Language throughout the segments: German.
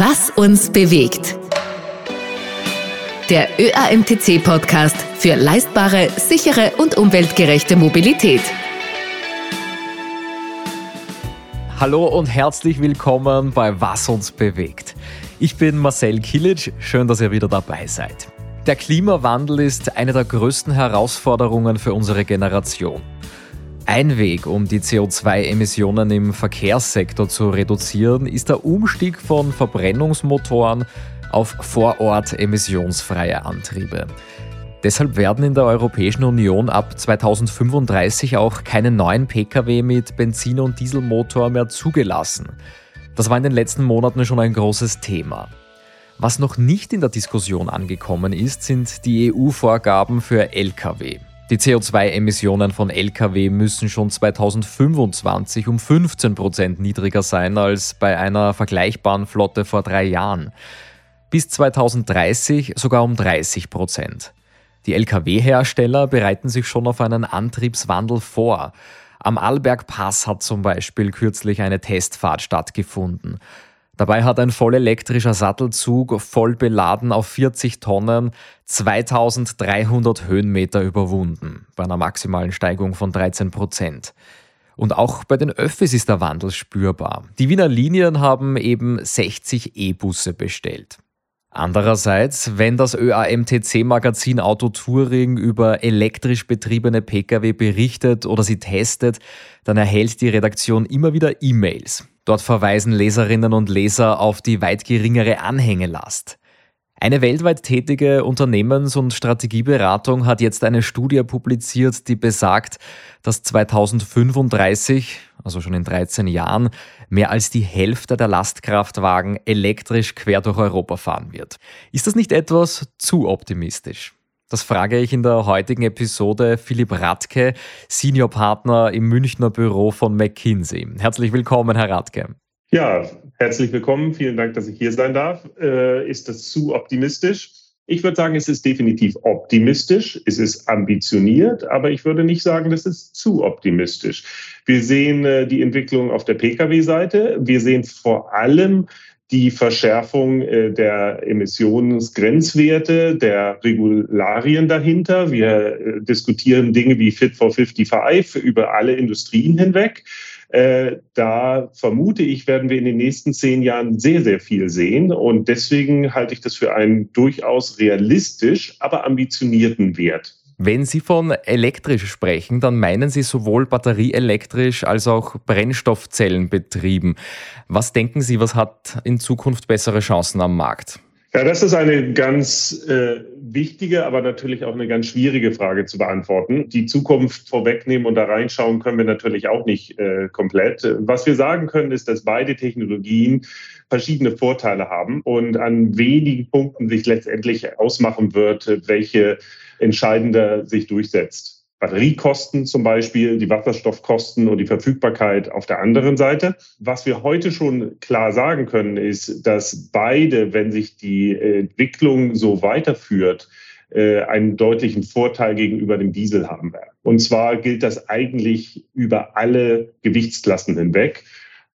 Was uns bewegt. Der ÖAMTC-Podcast für leistbare, sichere und umweltgerechte Mobilität. Hallo und herzlich willkommen bei Was uns bewegt. Ich bin Marcel Kilic, schön, dass ihr wieder dabei seid. Der Klimawandel ist eine der größten Herausforderungen für unsere Generation. Ein Weg, um die CO2-Emissionen im Verkehrssektor zu reduzieren, ist der Umstieg von Verbrennungsmotoren auf vor Ort emissionsfreie Antriebe. Deshalb werden in der Europäischen Union ab 2035 auch keine neuen Pkw mit Benzin- und Dieselmotor mehr zugelassen. Das war in den letzten Monaten schon ein großes Thema. Was noch nicht in der Diskussion angekommen ist, sind die EU-Vorgaben für Lkw. Die CO2-Emissionen von Lkw müssen schon 2025 um 15 Prozent niedriger sein als bei einer vergleichbaren Flotte vor drei Jahren. Bis 2030 sogar um 30 Prozent. Die Lkw-Hersteller bereiten sich schon auf einen Antriebswandel vor. Am Arlberg Pass hat zum Beispiel kürzlich eine Testfahrt stattgefunden. Dabei hat ein voll elektrischer Sattelzug voll beladen auf 40 Tonnen 2300 Höhenmeter überwunden, bei einer maximalen Steigung von 13 Prozent. Und auch bei den Öffis ist der Wandel spürbar. Die Wiener Linien haben eben 60 E-Busse bestellt. Andererseits, wenn das ÖAMTC-Magazin Auto Touring über elektrisch betriebene Pkw berichtet oder sie testet, dann erhält die Redaktion immer wieder E-Mails. Dort verweisen Leserinnen und Leser auf die weit geringere Anhängelast. Eine weltweit tätige Unternehmens- und Strategieberatung hat jetzt eine Studie publiziert, die besagt, dass 2035, also schon in 13 Jahren, mehr als die Hälfte der Lastkraftwagen elektrisch quer durch Europa fahren wird. Ist das nicht etwas zu optimistisch? Das frage ich in der heutigen Episode Philipp Radke, Seniorpartner im Münchner Büro von McKinsey. Herzlich willkommen, Herr Radke. Ja, herzlich willkommen. Vielen Dank, dass ich hier sein darf. Äh, ist das zu optimistisch? Ich würde sagen, es ist definitiv optimistisch, es ist ambitioniert, aber ich würde nicht sagen, das ist zu optimistisch. Wir sehen äh, die Entwicklung auf der Pkw-Seite. Wir sehen vor allem die Verschärfung äh, der Emissionsgrenzwerte, der Regularien dahinter. Wir äh, diskutieren Dinge wie Fit for 55 über alle Industrien hinweg. Äh, da vermute ich, werden wir in den nächsten zehn Jahren sehr, sehr viel sehen. Und deswegen halte ich das für einen durchaus realistisch, aber ambitionierten Wert. Wenn Sie von elektrisch sprechen, dann meinen Sie sowohl batterieelektrisch als auch Brennstoffzellenbetrieben. Was denken Sie, was hat in Zukunft bessere Chancen am Markt? Ja, das ist eine ganz äh, wichtige, aber natürlich auch eine ganz schwierige Frage zu beantworten. Die Zukunft vorwegnehmen und da reinschauen können wir natürlich auch nicht äh, komplett. Was wir sagen können, ist, dass beide Technologien verschiedene Vorteile haben und an wenigen Punkten sich letztendlich ausmachen wird, welche entscheidender sich durchsetzt. Batteriekosten zum Beispiel, die Wasserstoffkosten und die Verfügbarkeit auf der anderen Seite. Was wir heute schon klar sagen können, ist, dass beide, wenn sich die Entwicklung so weiterführt, äh, einen deutlichen Vorteil gegenüber dem Diesel haben werden. Und zwar gilt das eigentlich über alle Gewichtsklassen hinweg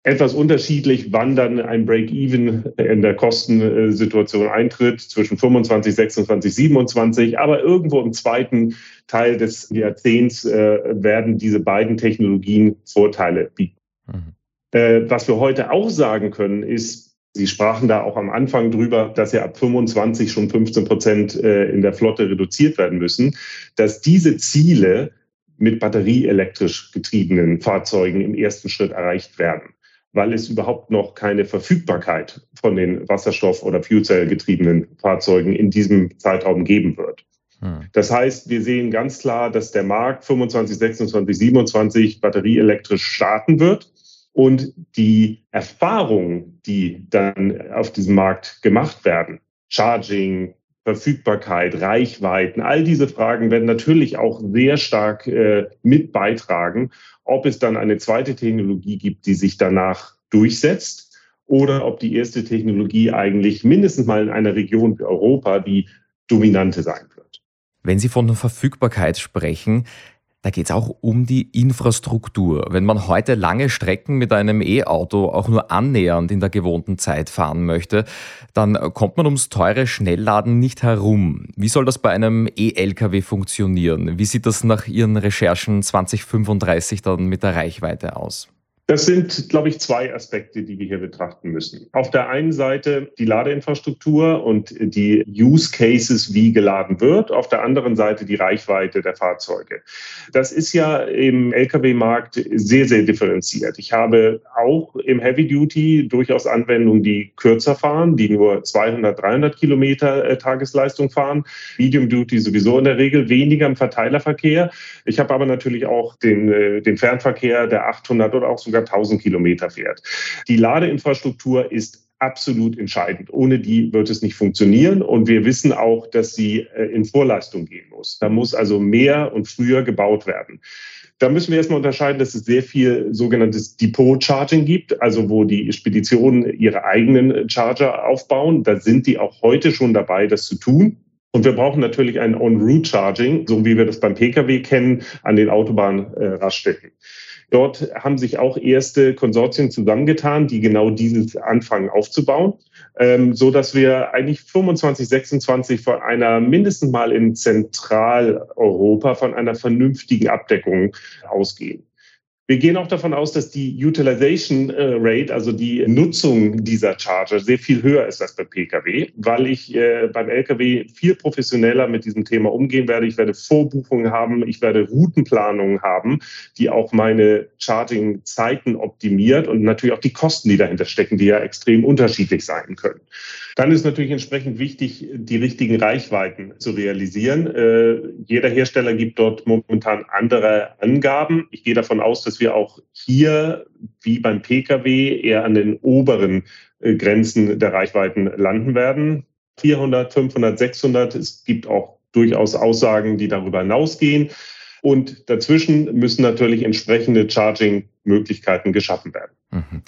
etwas unterschiedlich, wann dann ein Break-Even in der Kostensituation eintritt, zwischen 25, 26, 27. Aber irgendwo im zweiten Teil des Jahrzehnts äh, werden diese beiden Technologien Vorteile bieten. Mhm. Äh, was wir heute auch sagen können, ist, Sie sprachen da auch am Anfang drüber, dass ja ab 25 schon 15 Prozent äh, in der Flotte reduziert werden müssen, dass diese Ziele mit batterieelektrisch getriebenen Fahrzeugen im ersten Schritt erreicht werden weil es überhaupt noch keine Verfügbarkeit von den Wasserstoff- oder Fuelcell-getriebenen Fahrzeugen in diesem Zeitraum geben wird. Hm. Das heißt, wir sehen ganz klar, dass der Markt 25, 26, 27 batterieelektrisch starten wird. Und die Erfahrungen, die dann auf diesem Markt gemacht werden, Charging, Verfügbarkeit, Reichweiten, all diese Fragen werden natürlich auch sehr stark äh, mit beitragen, ob es dann eine zweite Technologie gibt, die sich danach durchsetzt oder ob die erste Technologie eigentlich mindestens mal in einer Region wie Europa die dominante sein wird. Wenn Sie von der Verfügbarkeit sprechen, Da geht es auch um die Infrastruktur. Wenn man heute lange Strecken mit einem E-Auto auch nur annähernd in der gewohnten Zeit fahren möchte, dann kommt man ums teure Schnellladen nicht herum. Wie soll das bei einem E-Lkw funktionieren? Wie sieht das nach Ihren Recherchen 2035 dann mit der Reichweite aus? Das sind, glaube ich, zwei Aspekte, die wir hier betrachten müssen. Auf der einen Seite die Ladeinfrastruktur und die Use Cases, wie geladen wird. Auf der anderen Seite die Reichweite der Fahrzeuge. Das ist ja im Lkw-Markt sehr, sehr differenziert. Ich habe auch im Heavy Duty durchaus Anwendungen, die kürzer fahren, die nur 200, 300 Kilometer äh, Tagesleistung fahren. Medium Duty sowieso in der Regel weniger im Verteilerverkehr. Ich habe aber natürlich auch den, äh, den Fernverkehr, der 800 oder auch sogar über 1000 Kilometer fährt. Die Ladeinfrastruktur ist absolut entscheidend. Ohne die wird es nicht funktionieren. Und wir wissen auch, dass sie äh, in Vorleistung gehen muss. Da muss also mehr und früher gebaut werden. Da müssen wir erstmal unterscheiden, dass es sehr viel sogenanntes Depot-Charging gibt, also wo die Speditionen ihre eigenen Charger aufbauen. Da sind die auch heute schon dabei, das zu tun. Und wir brauchen natürlich ein On-Route-Charging, so wie wir das beim Pkw kennen, an den Autobahnraststätten. Dort haben sich auch erste Konsortien zusammengetan, die genau dieses anfangen aufzubauen, ähm, so dass wir eigentlich 25, 26 von einer mindestens mal in Zentraleuropa von einer vernünftigen Abdeckung ausgehen. Wir gehen auch davon aus, dass die Utilization äh, Rate, also die Nutzung dieser Charger, sehr viel höher ist als bei Pkw, weil ich äh, beim Lkw viel professioneller mit diesem Thema umgehen werde. Ich werde Vorbuchungen haben, ich werde Routenplanungen haben, die auch meine Charging-Zeiten optimiert und natürlich auch die Kosten, die dahinter stecken, die ja extrem unterschiedlich sein können. Dann ist natürlich entsprechend wichtig, die richtigen Reichweiten zu realisieren. Äh, jeder Hersteller gibt dort momentan andere Angaben. Ich gehe davon aus, dass wir auch hier, wie beim Pkw, eher an den oberen äh, Grenzen der Reichweiten landen werden. 400, 500, 600. Es gibt auch durchaus Aussagen, die darüber hinausgehen. Und dazwischen müssen natürlich entsprechende Charging-Möglichkeiten geschaffen werden. Mhm.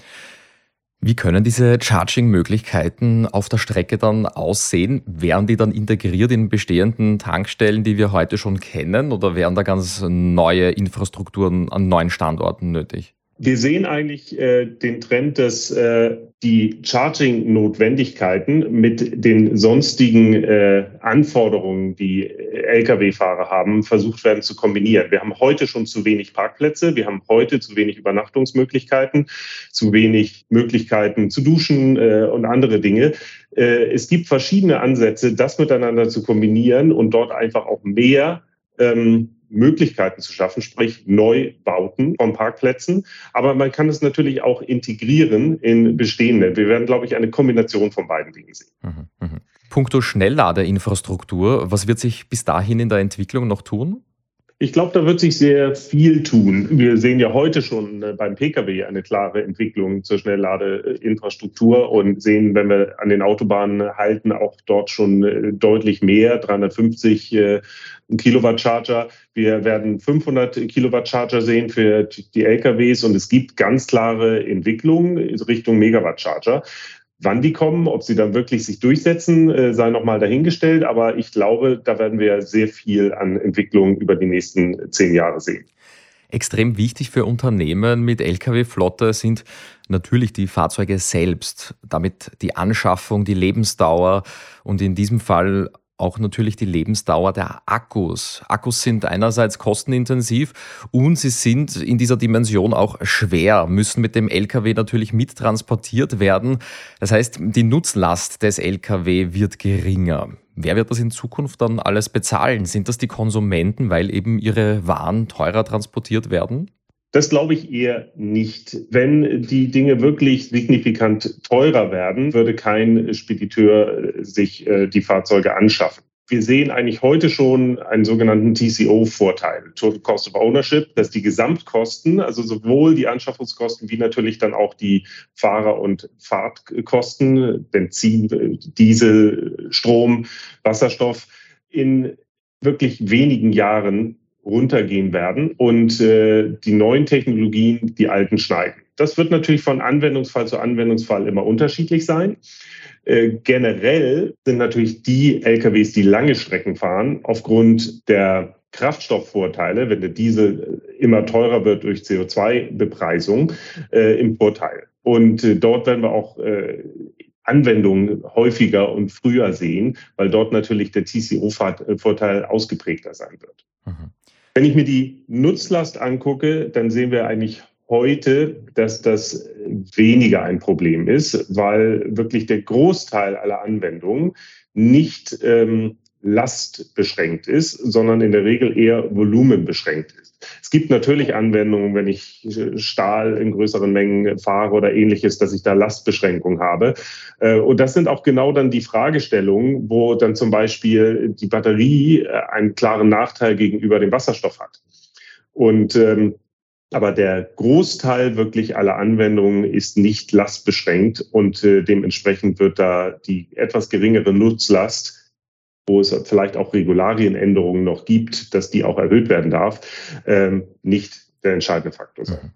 Wie können diese Charging-Möglichkeiten auf der Strecke dann aussehen? Wären die dann integriert in bestehenden Tankstellen, die wir heute schon kennen, oder wären da ganz neue Infrastrukturen an neuen Standorten nötig? Wir sehen eigentlich äh, den Trend, dass äh, die Charging-Notwendigkeiten mit den sonstigen äh, Anforderungen, die Lkw-Fahrer haben, versucht werden zu kombinieren. Wir haben heute schon zu wenig Parkplätze, wir haben heute zu wenig Übernachtungsmöglichkeiten, zu wenig Möglichkeiten zu duschen äh, und andere Dinge. Äh, es gibt verschiedene Ansätze, das miteinander zu kombinieren und dort einfach auch mehr ähm, Möglichkeiten zu schaffen, sprich Neubauten von Parkplätzen. Aber man kann es natürlich auch integrieren in bestehende. Wir werden, glaube ich, eine Kombination von beiden Dingen sehen. Mhm, mh. Punkto Schnellladeinfrastruktur, was wird sich bis dahin in der Entwicklung noch tun? Ich glaube, da wird sich sehr viel tun. Wir sehen ja heute schon äh, beim Pkw eine klare Entwicklung zur Schnellladeinfrastruktur und sehen, wenn wir an den Autobahnen halten, auch dort schon äh, deutlich mehr, 350 äh, Kilowatt Charger. Wir werden 500 Kilowatt Charger sehen für die LKWs und es gibt ganz klare Entwicklungen Richtung Megawatt Charger. Wann die kommen, ob sie dann wirklich sich durchsetzen, äh, sei nochmal dahingestellt. Aber ich glaube, da werden wir sehr viel an Entwicklung über die nächsten zehn Jahre sehen. Extrem wichtig für Unternehmen mit Lkw-Flotte sind natürlich die Fahrzeuge selbst, damit die Anschaffung, die Lebensdauer und in diesem Fall auch natürlich die Lebensdauer der Akkus. Akkus sind einerseits kostenintensiv und sie sind in dieser Dimension auch schwer, müssen mit dem Lkw natürlich mittransportiert werden. Das heißt, die Nutzlast des Lkw wird geringer. Wer wird das in Zukunft dann alles bezahlen? Sind das die Konsumenten, weil eben ihre Waren teurer transportiert werden? Das glaube ich eher nicht. Wenn die Dinge wirklich signifikant teurer werden, würde kein Spediteur äh, sich äh, die Fahrzeuge anschaffen. Wir sehen eigentlich heute schon einen sogenannten TCO-Vorteil, Total Cost of Ownership, dass die Gesamtkosten, also sowohl die Anschaffungskosten wie natürlich dann auch die Fahrer- und Fahrtkosten, Benzin, Diesel, Strom, Wasserstoff in wirklich wenigen Jahren runtergehen werden und äh, die neuen Technologien die alten schneiden. Das wird natürlich von Anwendungsfall zu Anwendungsfall immer unterschiedlich sein. Äh, generell sind natürlich die LKWs, die lange Strecken fahren, aufgrund der Kraftstoffvorteile, wenn der Diesel immer teurer wird durch CO2-Bepreisung, äh, im Vorteil. Und äh, dort werden wir auch äh, Anwendungen häufiger und früher sehen, weil dort natürlich der TCO-Vorteil ausgeprägter sein wird. Mhm. Wenn ich mir die Nutzlast angucke, dann sehen wir eigentlich heute, dass das weniger ein Problem ist, weil wirklich der Großteil aller Anwendungen nicht ähm, lastbeschränkt ist, sondern in der Regel eher volumenbeschränkt ist. Es gibt natürlich Anwendungen, wenn ich Stahl in größeren Mengen fahre oder ähnliches, dass ich da Lastbeschränkung habe. Äh, und das sind auch genau dann die Fragestellungen, wo dann zum Beispiel die Batterie äh, einen klaren Nachteil gegenüber dem Wasserstoff hat. Und ähm, aber der Großteil wirklich aller Anwendungen ist nicht lastbeschränkt und äh, dementsprechend wird da die etwas geringere Nutzlast wo es vielleicht auch Regularienänderungen noch gibt, dass die auch erhöht werden darf, ähm, nicht der entscheidende Faktor sein. Mhm.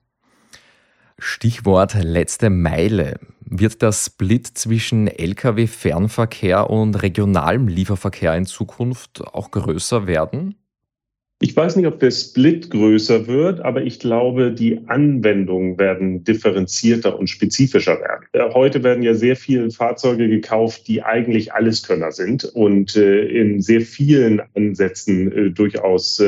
Stichwort letzte Meile. Wird der Split zwischen Lkw-Fernverkehr und regionalem Lieferverkehr in Zukunft auch größer werden? Ich weiß nicht, ob der Split größer wird, aber ich glaube, die Anwendungen werden differenzierter und spezifischer werden. Äh, heute werden ja sehr viele Fahrzeuge gekauft, die eigentlich Alleskönner sind und äh, in sehr vielen Ansätzen äh, durchaus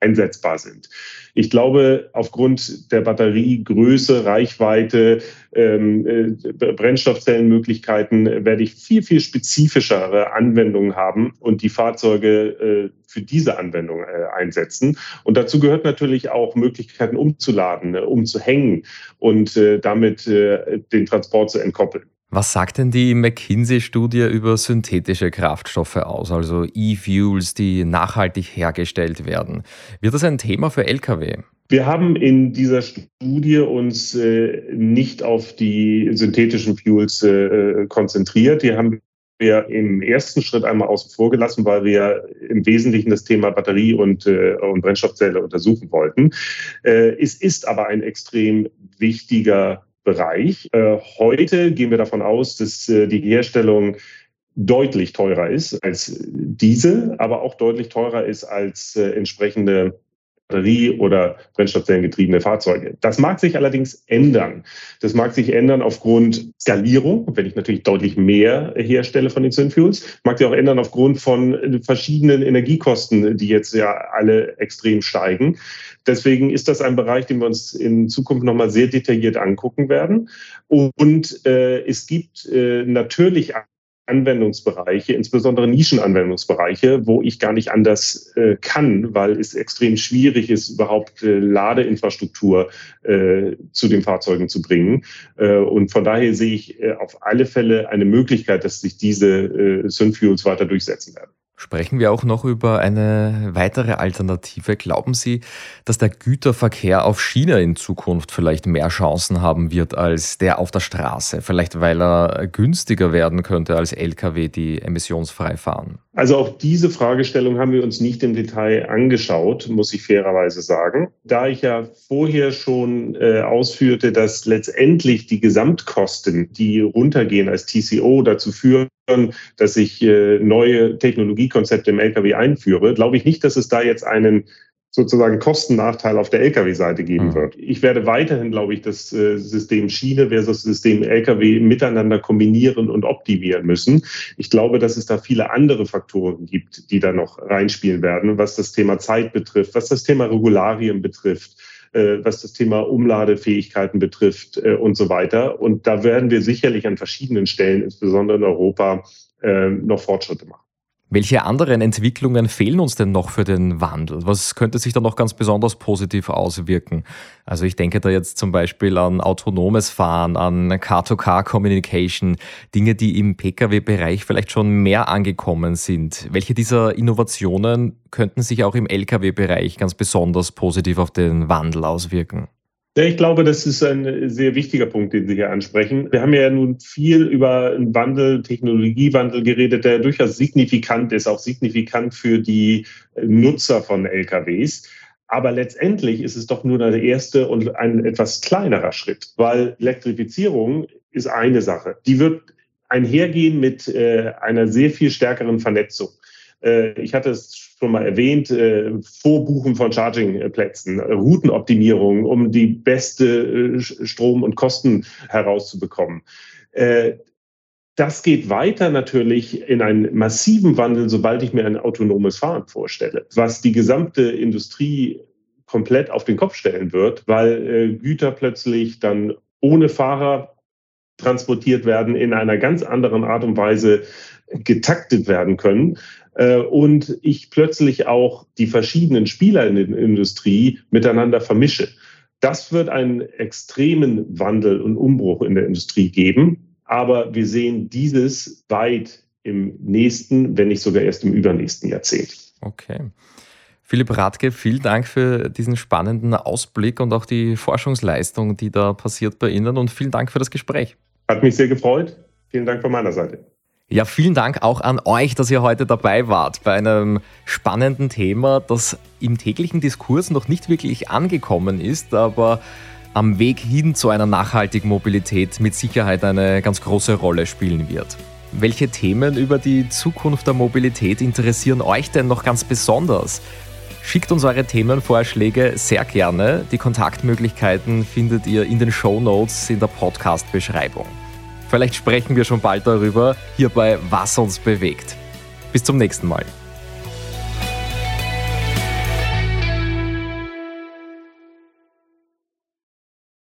einsetzbar sind. Ich glaube, aufgrund der Batteriegröße, Reichweite, ähm, äh, Brennstoffzellenmöglichkeiten werde ich viel, viel spezifischere Anwendungen haben und die Fahrzeuge äh, für diese Anwendung äh, einsetzen. Und dazu gehört natürlich auch Möglichkeiten umzuladen, äh, umzuhängen und äh, damit äh, den Transport zu entkoppeln. Was sagt denn die McKinsey-Studie über synthetische Kraftstoffe aus, also E-Fuels, die nachhaltig hergestellt werden? Wird das ein Thema für Lkw? Wir haben in dieser Studie uns äh, nicht auf die synthetischen Fuels äh, konzentriert. Die haben wir im ersten Schritt einmal außen vor gelassen, weil wir im Wesentlichen das Thema Batterie und, äh, und Brennstoffzelle untersuchen wollten. Äh, es ist aber ein extrem wichtiger Bereich. Äh, heute gehen wir davon aus, dass äh, die Herstellung deutlich teurer ist als diese, aber auch deutlich teurer ist als äh, entsprechende Batterie- oder Brennstoffzellengetriebene Fahrzeuge. Das mag sich allerdings ändern. Das mag sich ändern aufgrund Skalierung, wenn ich natürlich deutlich mehr herstelle von den Synfuels, mag sich auch ändern aufgrund von verschiedenen Energiekosten, die jetzt ja alle extrem steigen. Deswegen ist das ein Bereich, den wir uns in Zukunft nochmal sehr detailliert angucken werden. Und äh, es gibt äh, natürlich Anwendungsbereiche, insbesondere Nischenanwendungsbereiche, wo ich gar nicht anders äh, kann, weil es extrem schwierig ist, überhaupt äh, Ladeinfrastruktur äh, zu den Fahrzeugen zu bringen. Äh, und von daher sehe ich äh, auf alle Fälle eine Möglichkeit, dass sich diese äh, Synfuels weiter durchsetzen werden. Sprechen wir auch noch über eine weitere Alternative. Glauben Sie, dass der Güterverkehr auf Schiene in Zukunft vielleicht mehr Chancen haben wird als der auf der Straße? Vielleicht weil er günstiger werden könnte als Lkw, die emissionsfrei fahren? Also auch diese Fragestellung haben wir uns nicht im Detail angeschaut, muss ich fairerweise sagen. Da ich ja vorher schon äh, ausführte, dass letztendlich die Gesamtkosten, die runtergehen als TCO, dazu führen, dass ich äh, neue Technologiekonzepte im Lkw einführe, glaube ich nicht, dass es da jetzt einen sozusagen Kostennachteil auf der Lkw-Seite geben mhm. wird. Ich werde weiterhin, glaube ich, das äh, System Schiene versus System Lkw miteinander kombinieren und optimieren müssen. Ich glaube, dass es da viele andere Faktoren gibt, die da noch reinspielen werden, was das Thema Zeit betrifft, was das Thema Regularien betrifft äh, was das Thema Umladefähigkeiten betrifft äh, und so weiter. Und da werden wir sicherlich an verschiedenen Stellen, insbesondere in Europa, noch Fortschritte machen. Welche anderen Entwicklungen fehlen uns denn noch für den Wandel? Was könnte sich da noch ganz besonders positiv auswirken? Also ich denke da jetzt zum Beispiel an autonomes Fahren, an Car-to-Car-Communication, Dinge, die im Pkw-Bereich vielleicht schon mehr angekommen sind. Welche dieser Innovationen könnten sich auch im Lkw-Bereich ganz besonders positiv auf den Wandel auswirken? Ja, ich glaube, das ist ein sehr wichtiger Punkt, den Sie hier ansprechen. Wir haben ja nun viel über einen Wandel, Technologiewandel geredet, der durchaus signifikant ist, auch signifikant für die Nutzer von LKWs. Aber letztendlich ist es doch nur der erste und ein etwas kleinerer Schritt, weil Elektrifizierung ist eine Sache. Die wird einhergehen mit äh, einer sehr viel stärkeren Vernetzung. Äh, ich hatte es schon mal erwähnt, äh, Vorbuchen von Chargingplätzen, Routenoptimierung, um die beste Strom- und Kosten herauszubekommen. Das geht weiter natürlich in einen massiven Wandel, sobald ich mir ein autonomes Fahren vorstelle, was die gesamte Industrie komplett auf den Kopf stellen wird, weil Güter plötzlich dann ohne Fahrer transportiert werden, in einer ganz anderen Art und Weise getaktet werden können äh, und ich plötzlich auch die verschiedenen Spieler in der Industrie miteinander vermische. Das wird einen extremen Wandel und Umbruch in der Industrie geben, aber wir sehen dieses weit im nächsten, wenn nicht sogar erst im übernächsten Jahrzehnt. Okay. Philipp Radke, vielen Dank für diesen spannenden Ausblick und auch die Forschungsleistung, die da passiert bei Ihnen und vielen Dank für das Gespräch. Hat mich sehr gefreut. Vielen Dank von meiner Seite. Ja, vielen Dank auch an euch, dass ihr heute dabei wart bei einem spannenden Thema, das im täglichen Diskurs noch nicht wirklich angekommen ist, aber am Weg hin zu einer nachhaltigen Mobilität mit Sicherheit eine ganz große Rolle spielen wird. Welche Themen über die Zukunft der Mobilität interessieren euch denn noch ganz besonders? Schickt uns eure Themenvorschläge sehr gerne. Die Kontaktmöglichkeiten findet ihr in den Show Notes in der Podcast-Beschreibung. Vielleicht sprechen wir schon bald darüber, hier bei Was uns bewegt. Bis zum nächsten Mal.